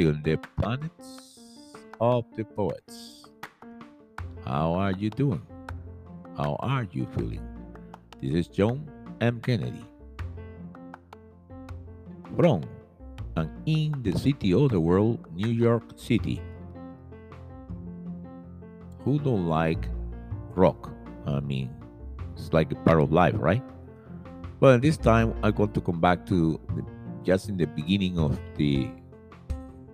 Poemarium, the planets of the poets. How are you doing? How are you feeling? This is John M. Kennedy from and in the city of the world, New York City. Who don't like rock? I mean, it's like a part of life, right? Well, this time I want to come back to the, just in the beginning of the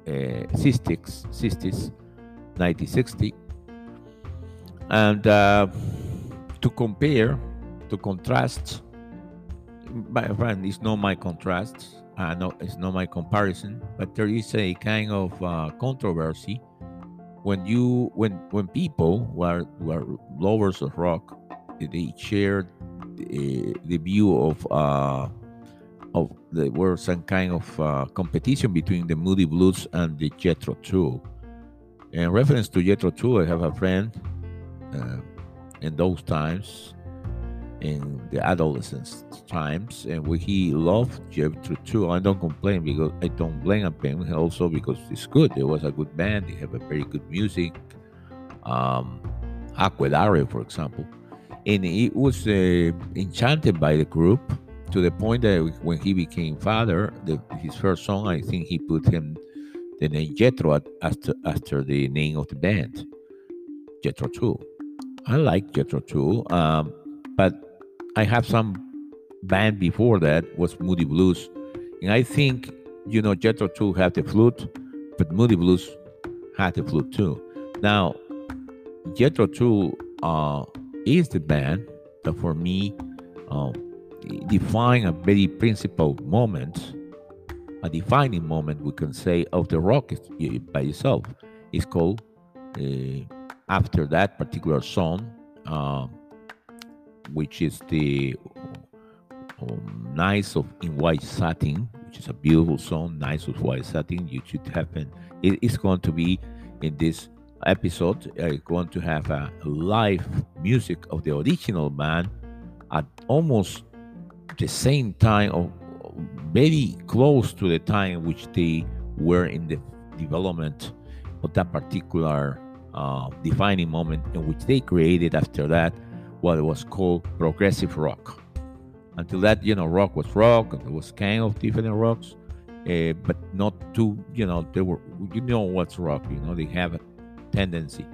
uh, 60s, 60s, 1960, and uh, to compare, to contrast. My friend, it's not my contrast. Uh, no, it's not my comparison, but there is a kind of uh, controversy when you when when people were were lovers of rock, they share the, the view of uh, of there were some kind of uh, competition between the Moody Blues and the Jethro Tull. In reference to Jethro Tull, I have a friend uh, in those times, in the adolescence times, and he loved Jethro Tull. I don't complain because I don't blame him. Also because it's good. It was a good band. They have a very good music. Um, Aqualung, for example and he was uh, enchanted by the group to the point that when he became father, the, his first song, I think he put him the name Jethro after after the name of the band, Jethro Tull. I like Jethro Tull, um, but I have some band before that was Moody Blues, and I think you know Jethro Tull had the flute, but Moody Blues had the flute too. Now, Jethro Tull uh, is the band that for me um, define a very principal moment, a defining moment, we can say, of the rock by itself. It's called, uh, after that particular song, uh, which is the um, Nights of in White Satin, which is a beautiful song, Nice of White Satin. You should have been, it is going to be in this episode uh, going to have a live music of the original band at almost the same time or very close to the time in which they were in the development of that particular uh, defining moment in which they created after that what was called progressive rock until that you know rock was rock and there was kind of different rocks uh, but not too you know they were you know what's rock you know they have a tendency.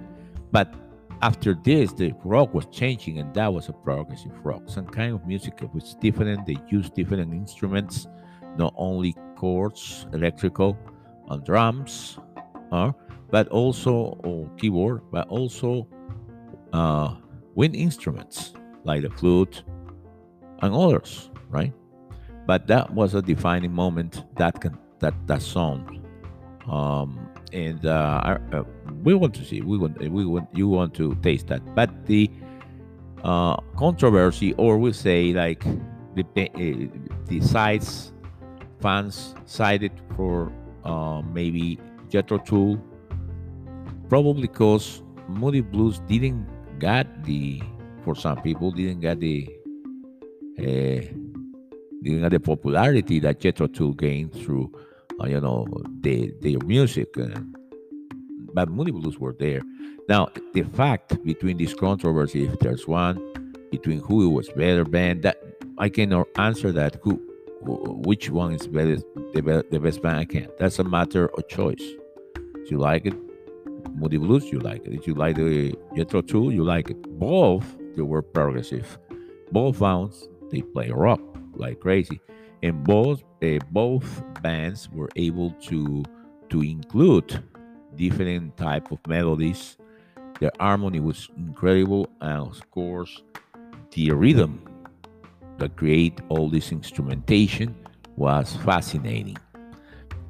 But after this, the rock was changing, and that was a progressive rock. Some kind of music was different. They used different instruments, not only chords, electrical, and drums, uh, but also or keyboard, but also uh, wind instruments like the flute and others, right? But that was a defining moment that can that that song. Um, and uh, uh, we want to see we want we want you want to taste that. But the uh, controversy or we say like the uh, the sides fans sided for uh, maybe Jethro Tull probably because Moody Blues didn't get the for some people didn't get the uh, didn't get the popularity that Jethro Tull gained through uh, you know, the their music. And, but Moody Blues were there. Now, the fact between this controversy, if there's one, between who was better band, that I cannot answer that. Who, which one is better, the, the best band? I can't. That's a matter of choice. If you like it, Moody Blues, you like it. If you like the Jethro Tull, you like it. Both they were progressive. Both sounds they play rock like crazy and both uh, both bands were able to to include different type of melodies. The harmony was incredible and of course the rhythm that create all this instrumentation was fascinating.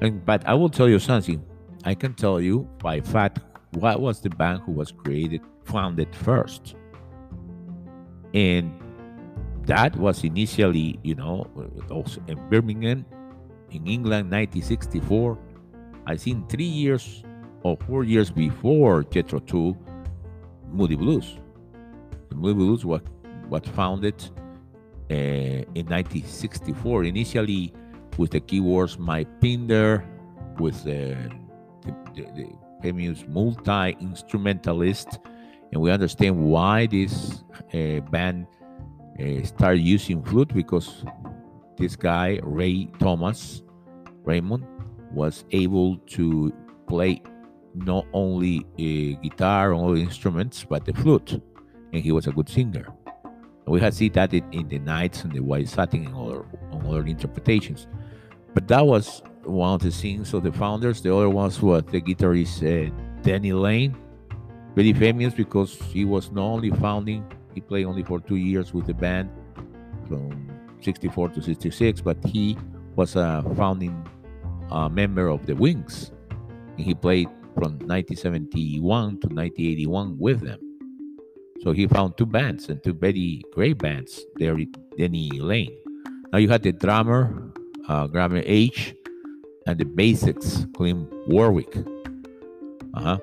And but i will tell you something. I can tell you by fact what was the band who was created founded first. And that was initially, you know, also in Birmingham, in England, 1964. I think three years or four years before Jethro Tull, Moody Blues. The Moody Blues was, was founded uh, in 1964. Initially, with the keywords Mike Pinder, with the, the, the, the famous multi instrumentalist, and we understand why this uh, band uh, started using flute because this guy Ray Thomas Raymond was able to play not only a guitar or instruments but the flute, and he was a good singer. We had seen that in, the Nights and the White Satin and other, other interpretations. But that was one of the things of the founders. The other ones was the guitarist uh, Denny Laine, very famous because he was not only founding, he played only for two years with the band from 64 to 66, but he was a founding uh, member of the Wings. And he played from 1971 to 1981 with them. So he found two bands and two very great bands there, Denny Laine. Now you had the drummer, uh, Graham Edge, and the basics, Clint Warwick. Uh-huh.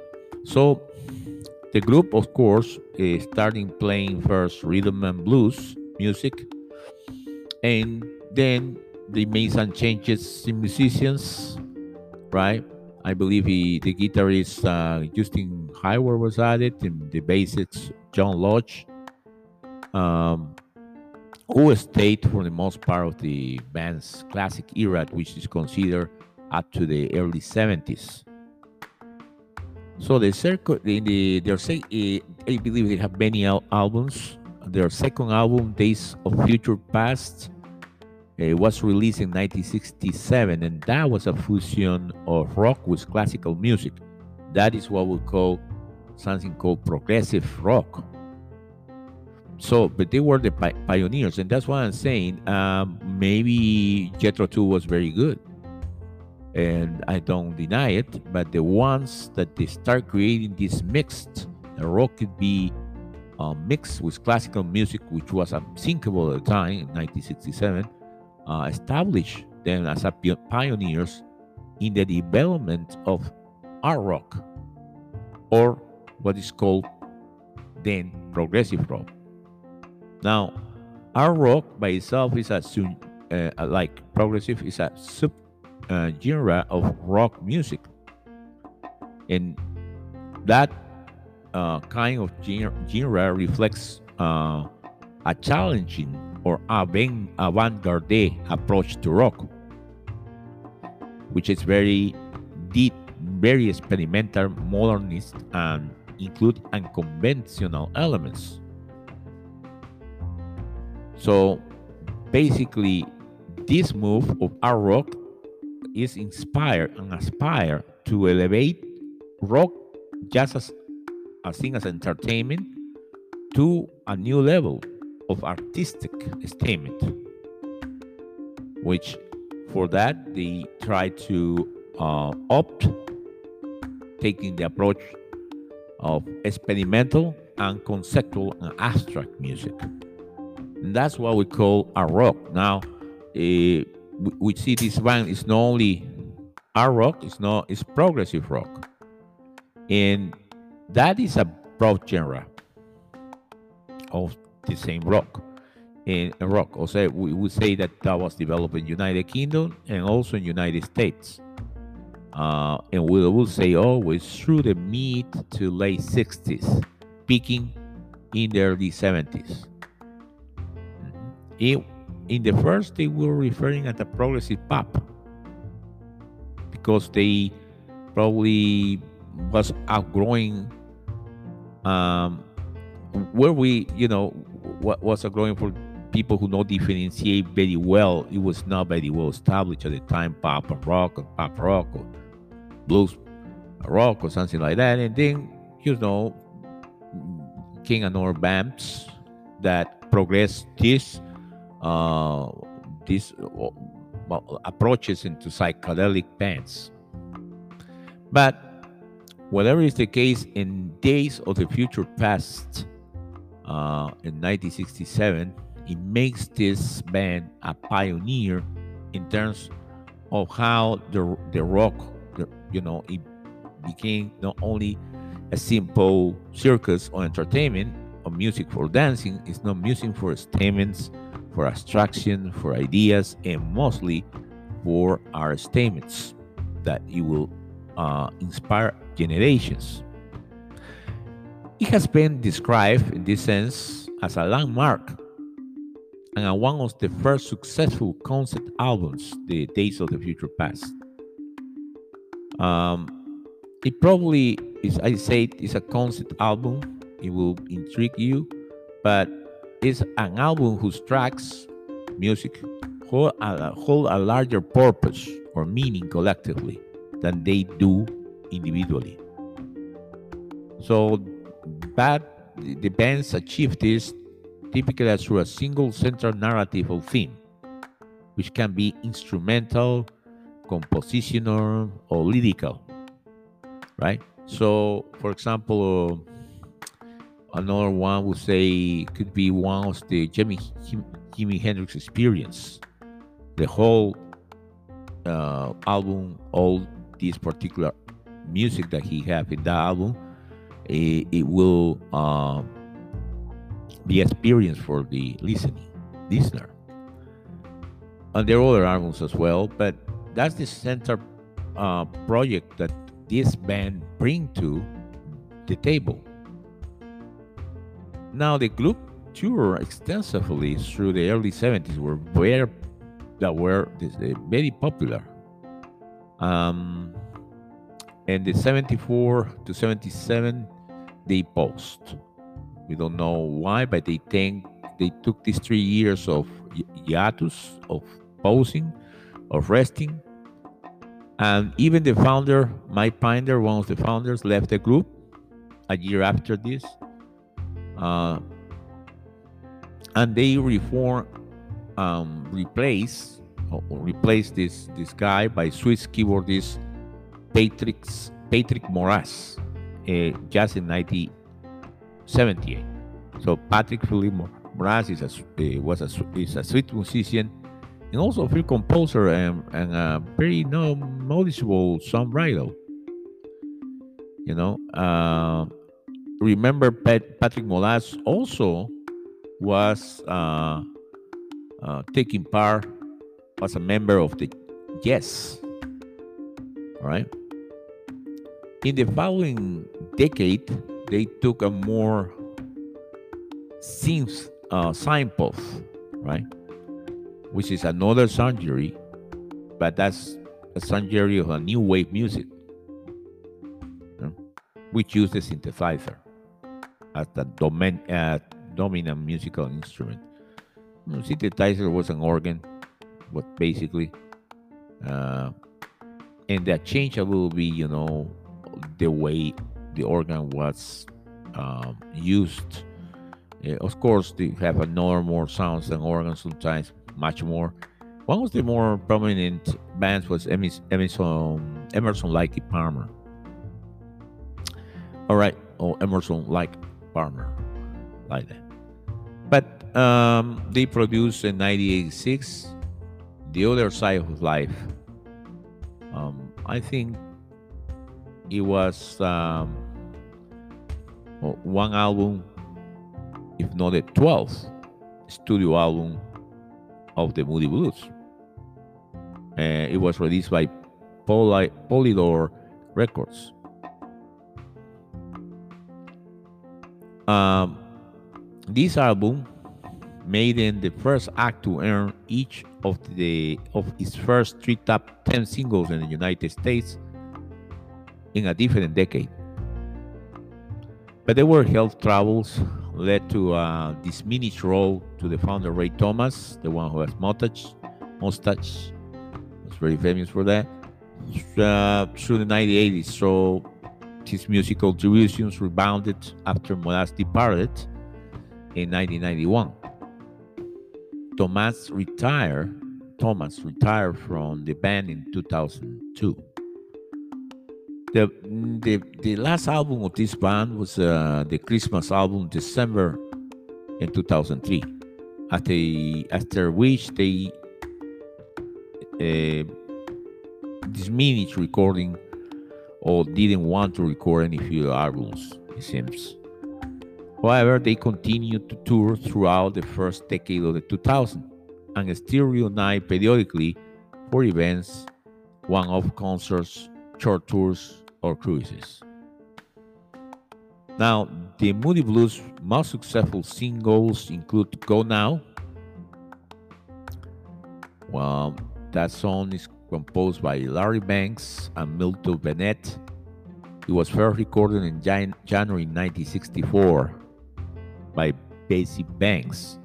So the group, of course, is starting playing first rhythm and blues music, and then they made some changes in musicians, right? I believe he, the guitarist uh, Justin Hayward was added, and the basics John Lodge, um, who stayed for the most part of the band's classic era, which is considered up to the early 70s. So the circle in the their say eh, I believe they have many al- albums. Their second album, Days of Future Past, it was released in 1967, and that was a fusion of rock with classical music. That is what we call something called progressive rock. So, but they were the pi- pioneers, and that's why I'm saying um, maybe Jethro Tull was very good, and I don't deny it. But the ones that they start creating this mixed, rock could be uh, mixed with classical music, which was unthinkable at the time in 1967 uh, established them as pioneers in the development of art rock, or what is called then progressive rock. Now, art rock by itself is a uh, like progressive is a sub uh, genre of rock music, and that uh, kind of genre reflects uh, a challenging or avant-garde approach to rock, which is very deep, very experimental, modernist, and include unconventional elements. So basically, this move of art rock is inspired and aspire to elevate rock just as a thing as entertainment to a new level of artistic statement, which for that they try to uh, opt taking the approach of experimental and conceptual and abstract music. And that's what we call a rock. Now, uh, we see this band is not only art rock, it's not it's progressive rock. And that is a broad genre of the same rock in rock. Say we would say that that was developed in United Kingdom and also in United States. Uh, and we will say always through the mid to late 60s, peaking in the early 70s. In, in the first, they were referring at the progressive pop because they probably was outgrowing um, where we, you know, what was growing for people who know differentiate very well. It was not very well established at the time, pop and rock or pop rock or blues rock or something like that. And then, you know, King and other bands that progressed this uh, these uh, approaches into psychedelic bands. But whatever is the case, in days of the future past, uh, in 1967, it makes this band a pioneer in terms of how the the rock, the, you know, it became not only a simple circus or entertainment or music for dancing. It's not music for statements, for abstraction, for ideas, and mostly for our statements that it will uh, inspire generations. It has been described in this sense as a landmark and one of the first successful concept albums, The Days of the Future Past. Um, it probably is, I say, it's a concept album. It will intrigue you, but it's an album whose tracks, music, hold a, hold a larger purpose or meaning collectively than they do individually. So but the bands achieve this typically through a single central narrative or theme, which can be instrumental, compositional, or lyrical, right? So, for example, another one would say could be one of the Jimi, Jimi Hendrix experience. The whole uh, album, all this particular music that he have in that album, it, it will uh, be experience for the listening listener. And there are other albums as well, but that's the center uh, project that this band bring to the table. Now the group toured extensively through the early 70s, were very that were very popular. Um, and the 74 to 77 they paused we don't know why, but they think they took these three years of hiatus, of pausing, of resting. And even the founder, Mike Pinder, one of the founders, left the group a year after this. Uh, and they reform, um, replace, or replace this this guy by Swiss keyboardist Patrick Patrick Moraz, uh, just in 1978. So Patrick Philippe Moraz is a, uh, was a, is a sweet musician and also a field composer and, and a very no, noticeable songwriter. You know, uh, remember Pat, Patrick Moraz also was uh, uh, taking part, was a member of the Yes. All right. In the following decade, they took a more synth uh, signpost, right? Which is another surgery, but that's a surgery of a new wave music, which uses synthesizer as the domin- uh, dominant musical instrument. Synthesizer was an organ, but basically, uh, and that change will be, you know, the way the organ was um, used. Uh, of course, they have a no more sounds than organs sometimes, much more. One of the more prominent bands was Emerson, Emerson Lake Palmer. All right, or oh, Emerson Lake Palmer, like that. But um, they produced in 1986 The Other Side of Life. Um, I think it was um, one album, if not the 12th studio album of the Moody Blues. Uh, it was released by Poly- Polydor Records. Um, this album made in the first act to earn each of the of its first three top 10 singles in the United States in a different decade. But there were health troubles led to a diminished role to the founder Ray Thomas, the one who has mustache, mustache, was very famous for that. Uh, through the 1980s, so his musical contributions rebounded after Moraz departed in 1991. Thomas retired. Thomas retired from the band in 2002 the the the last album of this band was uh, the Christmas album, December in 2003. After after which they uh, diminished recording or didn't want to record any further albums. It seems. However, they continued to tour throughout the first decade of the 2000s and still reunite periodically for events, one off concerts, short tours, or cruises. Now, the Moody Blues' most successful singles include Go Now. Well, that song is composed by Larry Banks and Milton Bennett. It was first recorded in Jan- January 1964 by Bessie Banks,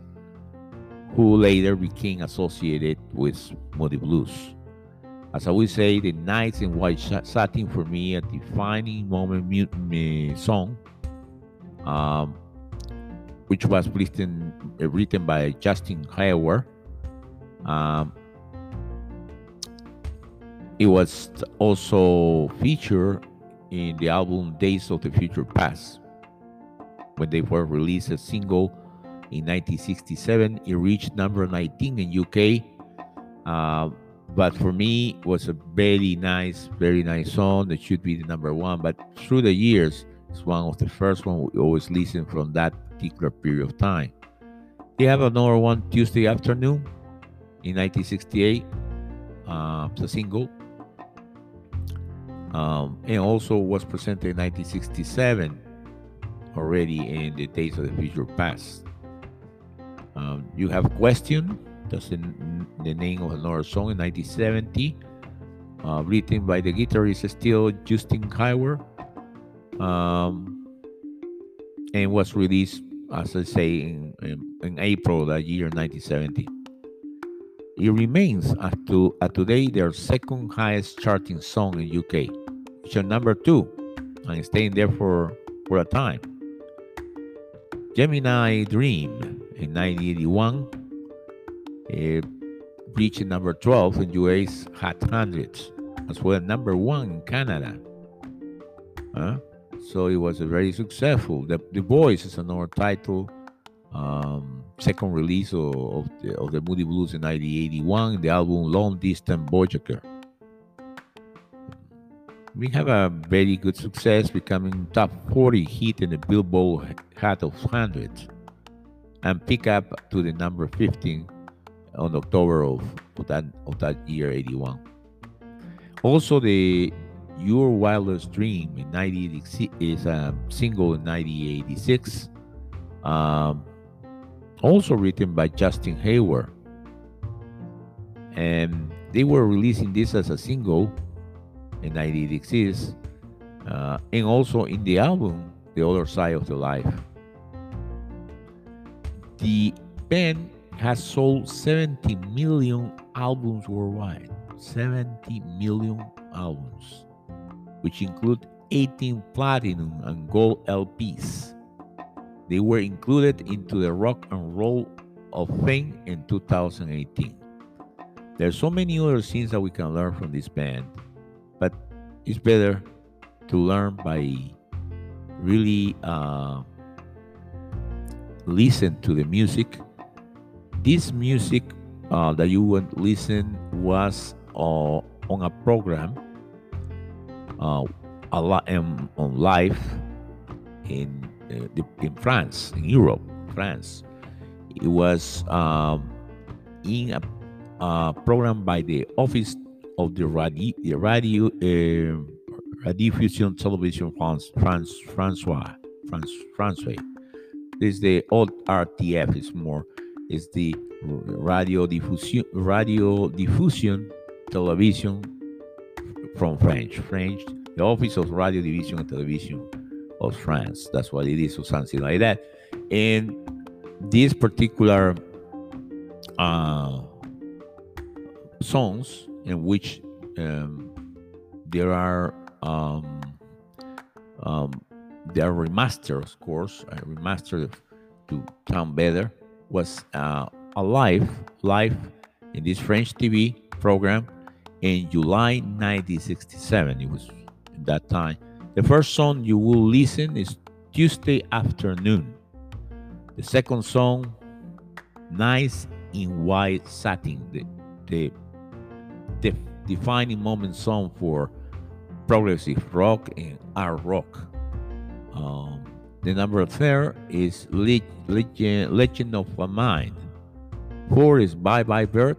who later became associated with Moody Blues. As I would say, the Nights in White Satin for me a defining moment mu- song, um, which was written, written by Justin Hayward. Um, it was also featured in the album Days of the Future Past. When they were released a single in 1967, it reached number 19 in UK. Uh, but for me, it was a very nice, very nice song. It should be the number one. But through the years, it's one of the first one we always listen from that particular period of time. They have another one Tuesday afternoon in 1968. Uh, it's a single um, and also was presented in 1967 already in the Days of the Future Past. Um, you have Question, that's the, the, name of another song in 1970, uh, written by the guitarist still Justin Hayward, um, and was released, as I say, in, in, in April that year, 1970. It remains at, to, at today their second highest charting song in UK position number two and staying there for, for a time. Gemini Dream in 1981 it reached number 12 in US's Hot 100, as well as number one in Canada. So it was a very successful. The, the Voice is another title, um, second release of, of, the, of the Moody Blues in 1981, the album Long Distance Voyager we have a very good success becoming top 40 hit in the Billboard Hot of 100 and pick up to the number 15 on October of, of, that, of that year 81. Also, the Your Wildest Dream in 1986 is a single in 1986, um, also written by Justin Hayward. And they were releasing this as a single in 1986, uh, and also in the album The Other Side of the Life. The band has sold 70 million albums worldwide. 70 million albums, which include 18 platinum and gold LPs. They were included into the Rock and Roll of Fame in 2018. There's so many other things that we can learn from this band but it's better to learn by really uh, listen to the music. This music uh, that you would listen was uh, on a program uh, a lot um, on live in in France, in Europe, France. It was um, in a, a program by the Office of the radio, radio uh, Television France, France, Francois, France, Français. This is the old RTF. It's more, it's the radio diffusion, radio diffusion television from French. French, the Office of Radio Division and Television of France. That's what it is, or something like that. And this particular uh, songs in which um, there are um, um, there are remasters, of course, a remaster to sound better was uh, alive live in this French TV program in July 1967. It was that time. The first song you will listen is Tuesday Afternoon. The second song, Nice in White Satin. The, the the defining moment song for progressive rock and art rock. Um, the number there is Legend, Legend of a Mind. Four is Bye Bye Bird.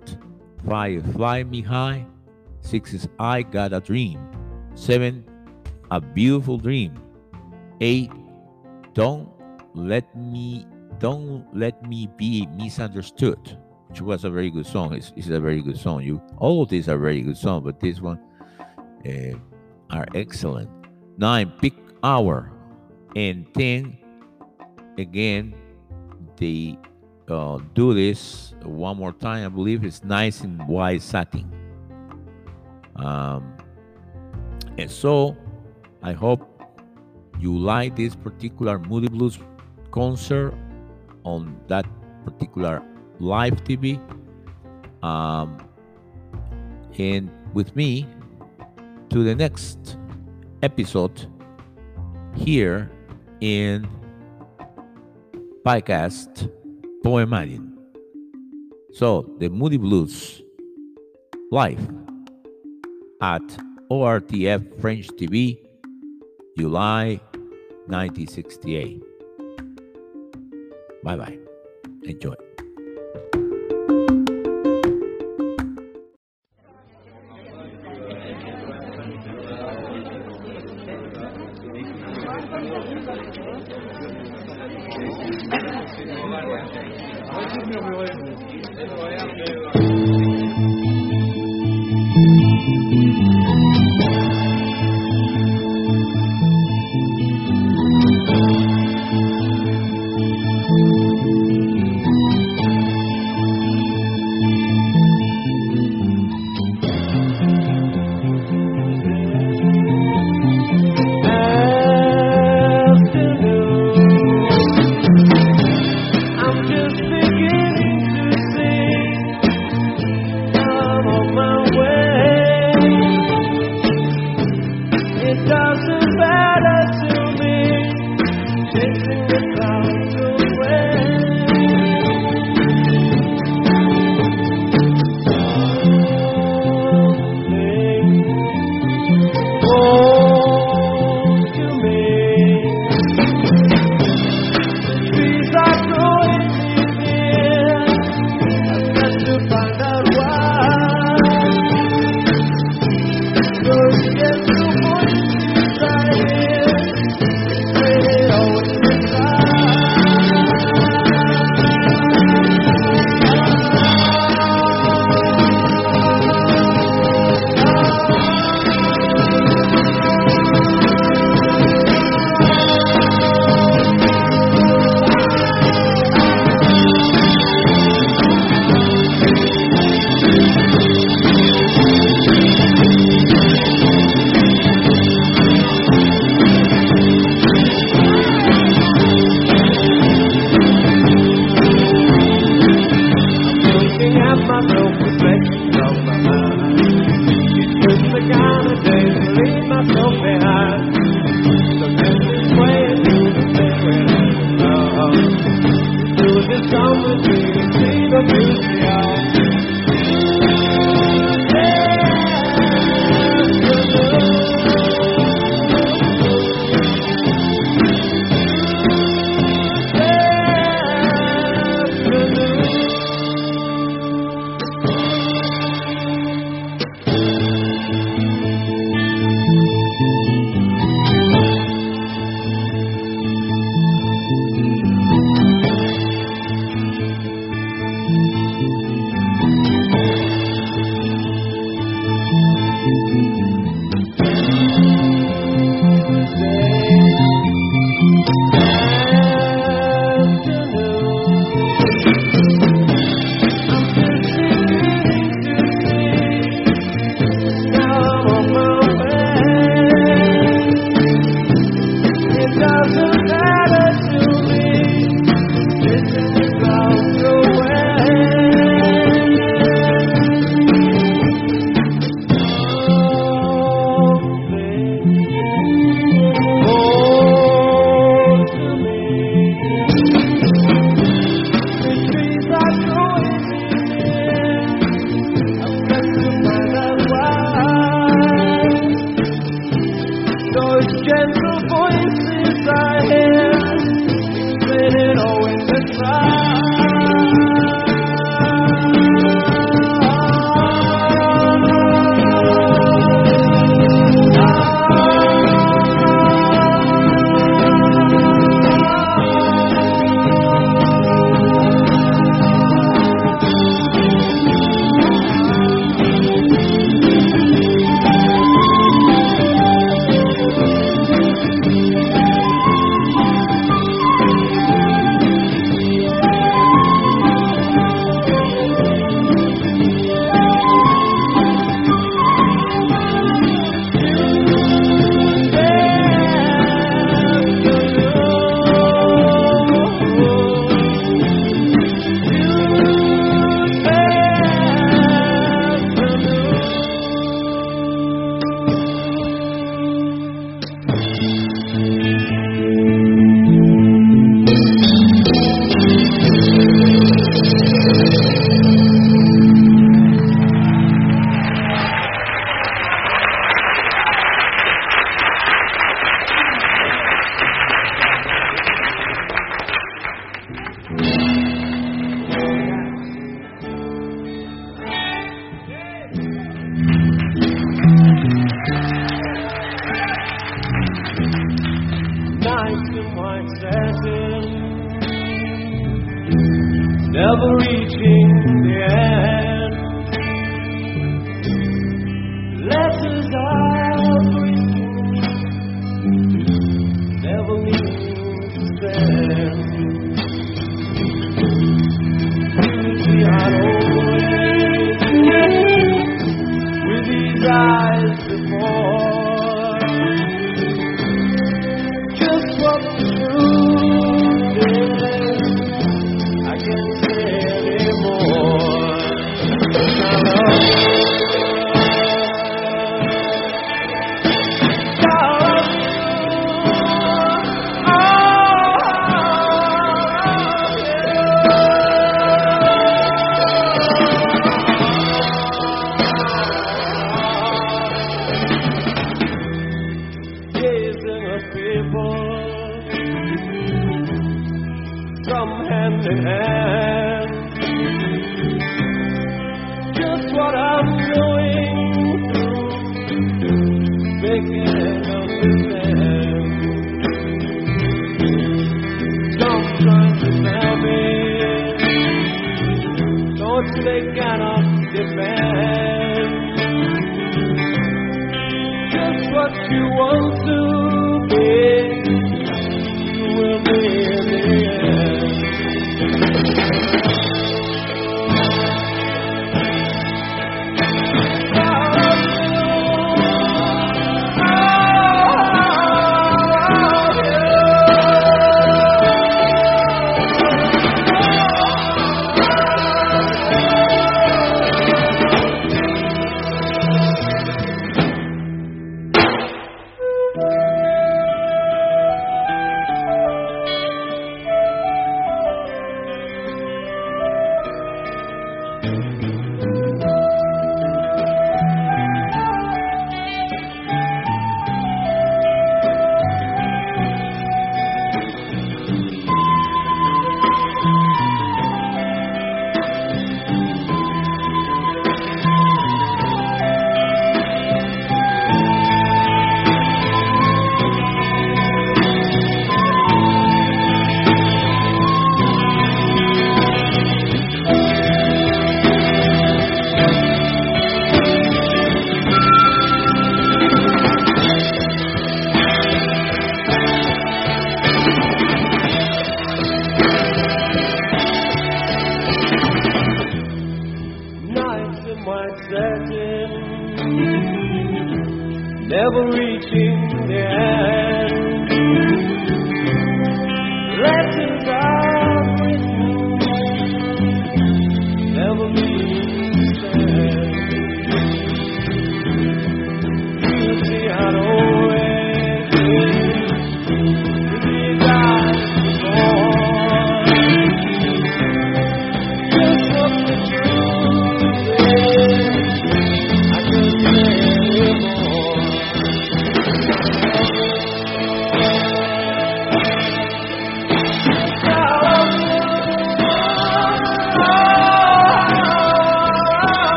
Five, fly me high. Six is I got a dream. Seven, a beautiful dream. Eight, don't let me don't let me be misunderstood, which was a very good song. It's, it's a very good song. You all of these are very good songs, but this one uh, are excellent. Nine, Peak Hour, and ten, again, they uh, do this one more time. I believe it's nice and white satin. Um, and so I hope you like this particular Moody Blues concert on that particular live TV. Um, and with me to the next episode here in podcast Poemarium. So, the Moody Blues live at ORTF French TV, July 1968. Bye bye. Enjoy. Hand in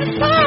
Bye.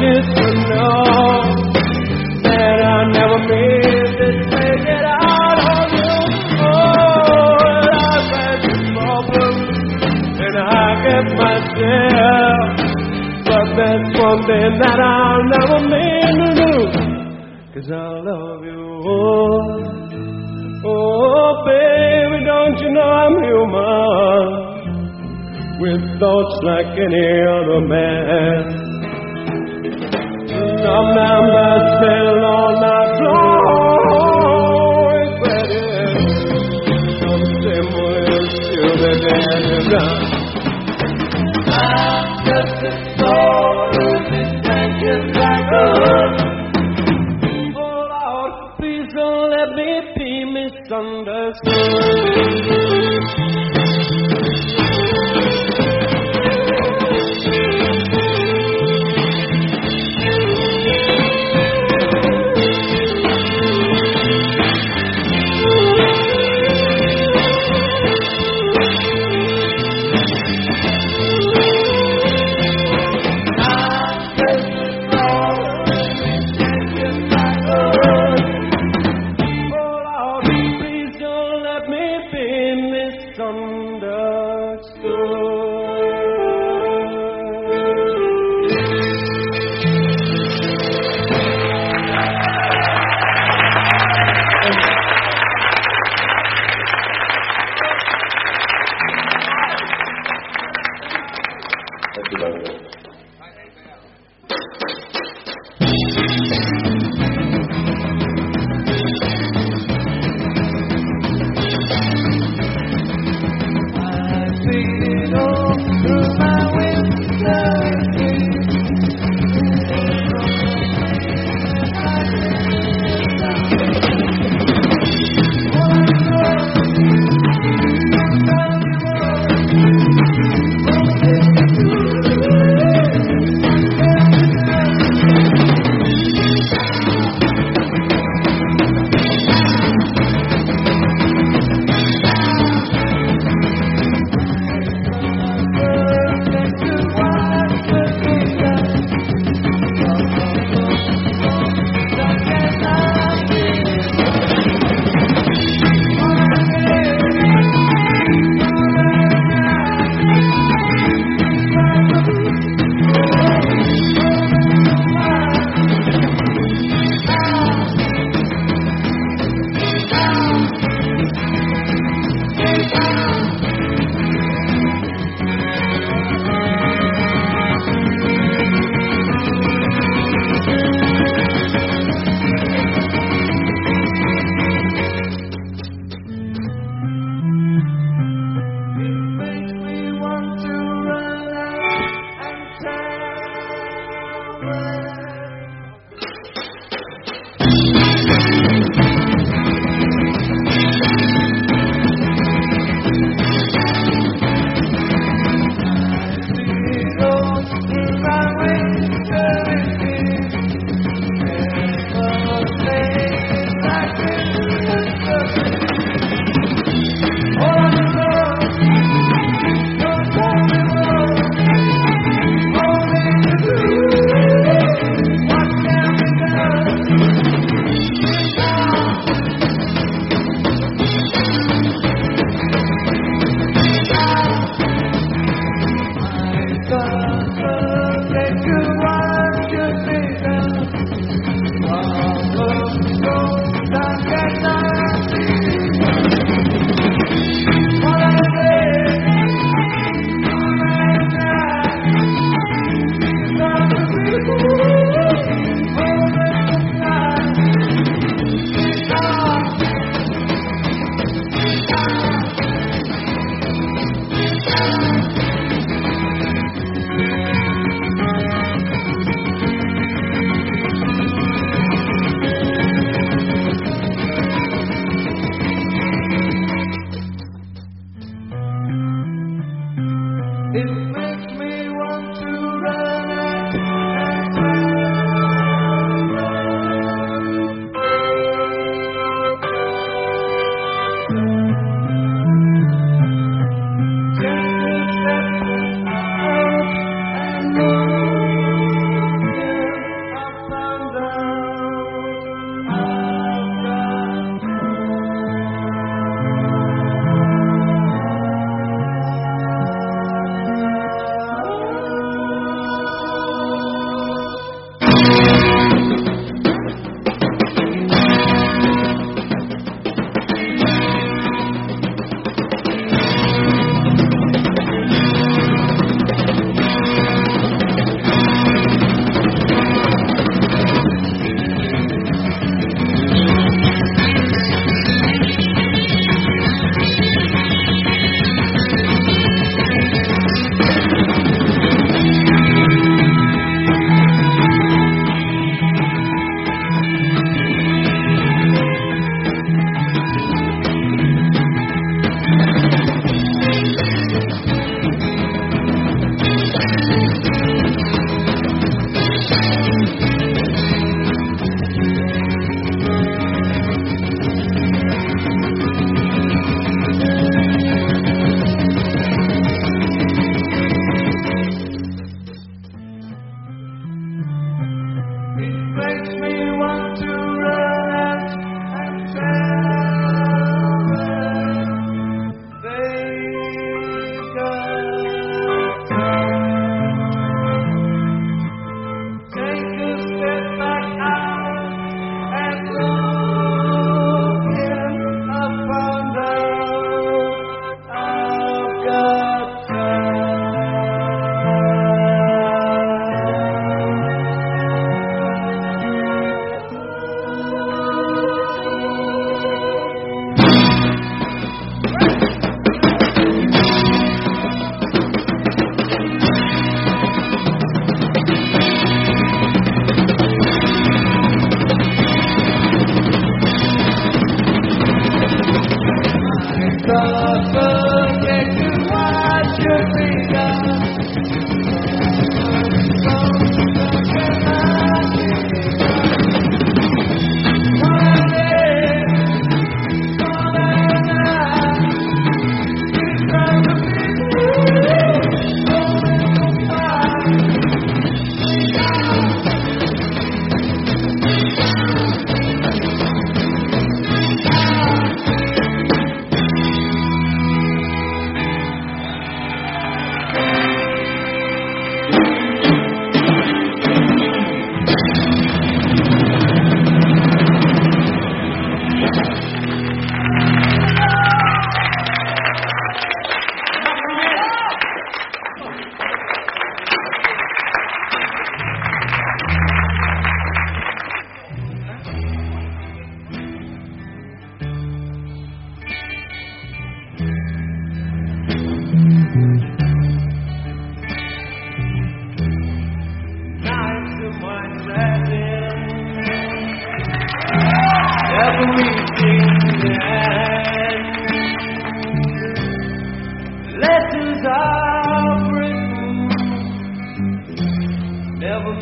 just to know that I never meant to take it out on you. Oh, I've had problems, and I myself. But that's one thing that I'll never mean to I love you. Oh, oh, baby, don't you know I'm human? With thoughts like any other man. Ram.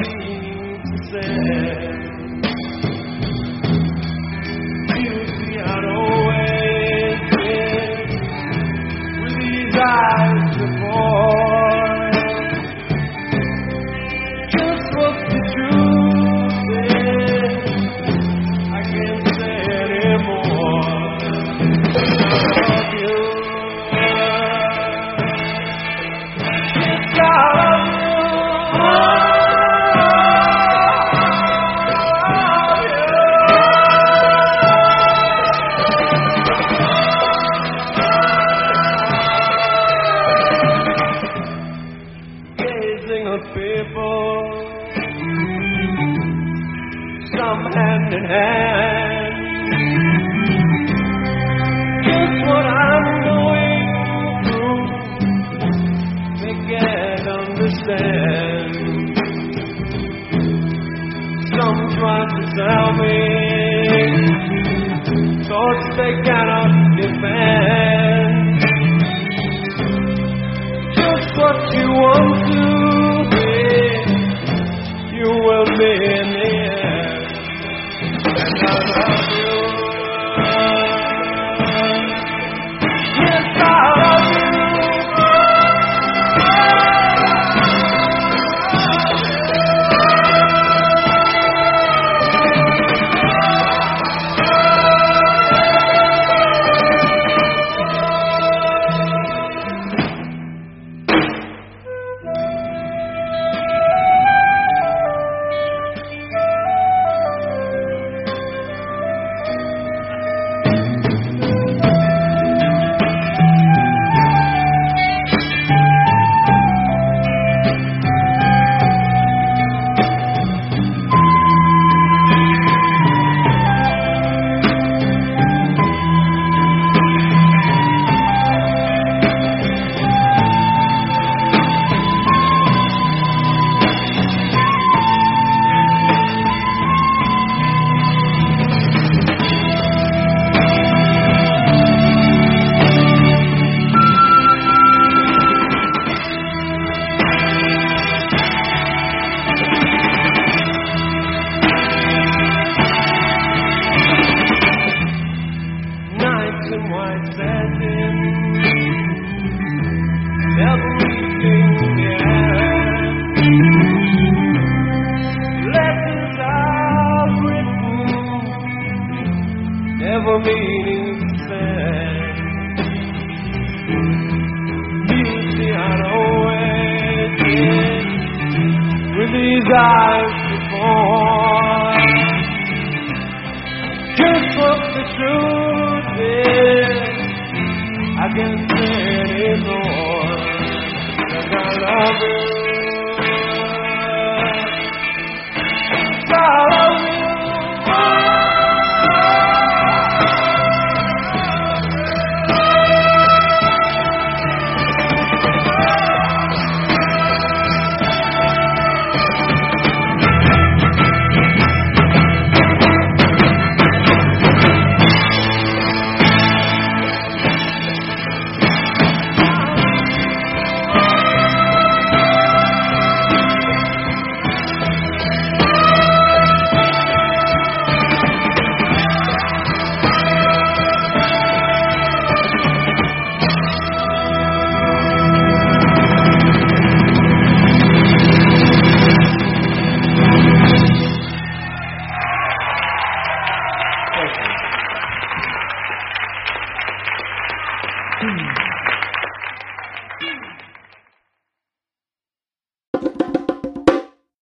nothing to say.